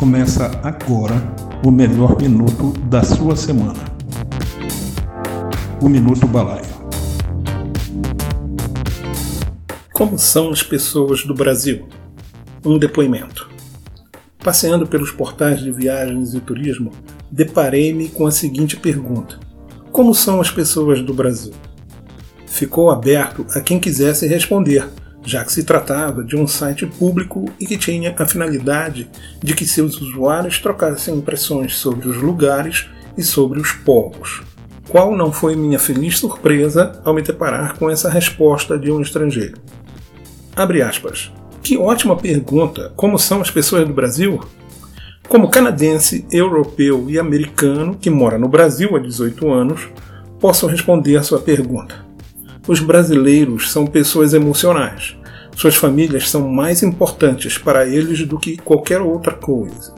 Começa agora o melhor minuto da sua semana. O Minuto Balaio. Como são as pessoas do Brasil? Um depoimento. Passeando pelos portais de viagens e turismo, deparei-me com a seguinte pergunta: Como são as pessoas do Brasil? Ficou aberto a quem quisesse responder, já que se tratava de um site público e que tinha a finalidade de que seus usuários trocassem impressões sobre os lugares e sobre os povos. Qual não foi minha feliz surpresa ao me deparar com essa resposta de um estrangeiro? Abre aspas. Que ótima pergunta! Como são as pessoas do Brasil? Como canadense, europeu e americano que mora no Brasil há 18 anos, posso responder a sua pergunta. Os brasileiros são pessoas emocionais. Suas famílias são mais importantes para eles do que qualquer outra coisa.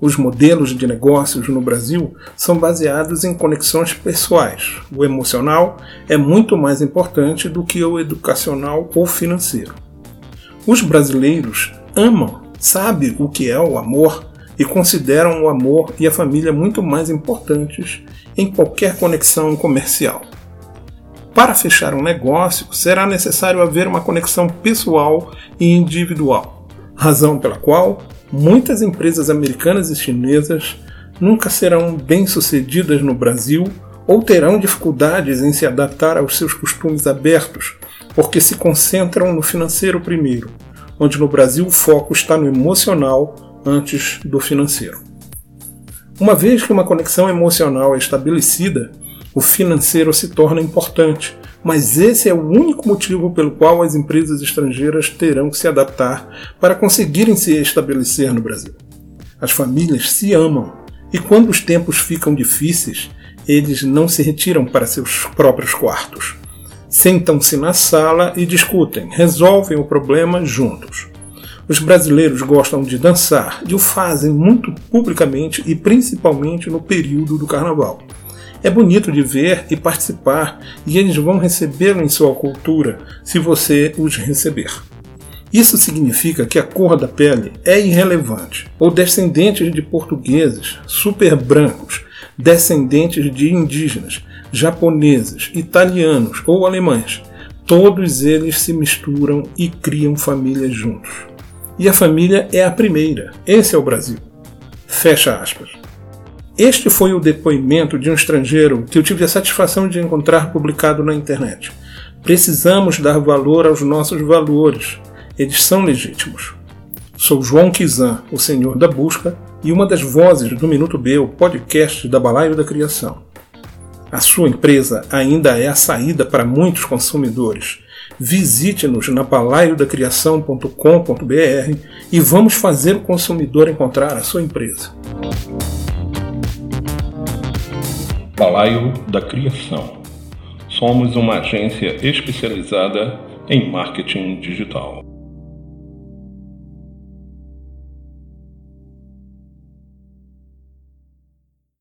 Os modelos de negócios no Brasil são baseados em conexões pessoais. O emocional é muito mais importante do que o educacional ou financeiro. Os brasileiros amam, sabem o que é o amor e consideram o amor e a família muito mais importantes em qualquer conexão comercial. Para fechar um negócio, será necessário haver uma conexão pessoal e individual, razão pela qual muitas empresas americanas e chinesas nunca serão bem-sucedidas no Brasil ou terão dificuldades em se adaptar aos seus costumes abertos, porque se concentram no financeiro primeiro, onde no Brasil o foco está no emocional antes do financeiro. Uma vez que uma conexão emocional é estabelecida, o financeiro se torna importante, mas esse é o único motivo pelo qual as empresas estrangeiras terão que se adaptar para conseguirem se estabelecer no Brasil. As famílias se amam e quando os tempos ficam difíceis, eles não se retiram para seus próprios quartos. Sentam-se na sala e discutem, resolvem o problema juntos. Os brasileiros gostam de dançar e o fazem muito publicamente e principalmente no período do carnaval. É bonito de ver e participar, e eles vão recebê-lo em sua cultura se você os receber. Isso significa que a cor da pele é irrelevante, ou descendentes de portugueses, super brancos, descendentes de indígenas, japoneses, italianos ou alemães. Todos eles se misturam e criam famílias juntos. E a família é a primeira. Esse é o Brasil. Fecha aspas. Este foi o depoimento de um estrangeiro que eu tive a satisfação de encontrar publicado na internet. Precisamos dar valor aos nossos valores. Eles são legítimos. Sou João Kizan, o Senhor da Busca, e uma das vozes do Minuto B, o podcast da Balaio da Criação. A sua empresa ainda é a saída para muitos consumidores. Visite-nos na balaiodacriação.com.br e vamos fazer o consumidor encontrar a sua empresa. Balaio da Criação. Somos uma agência especializada em marketing digital.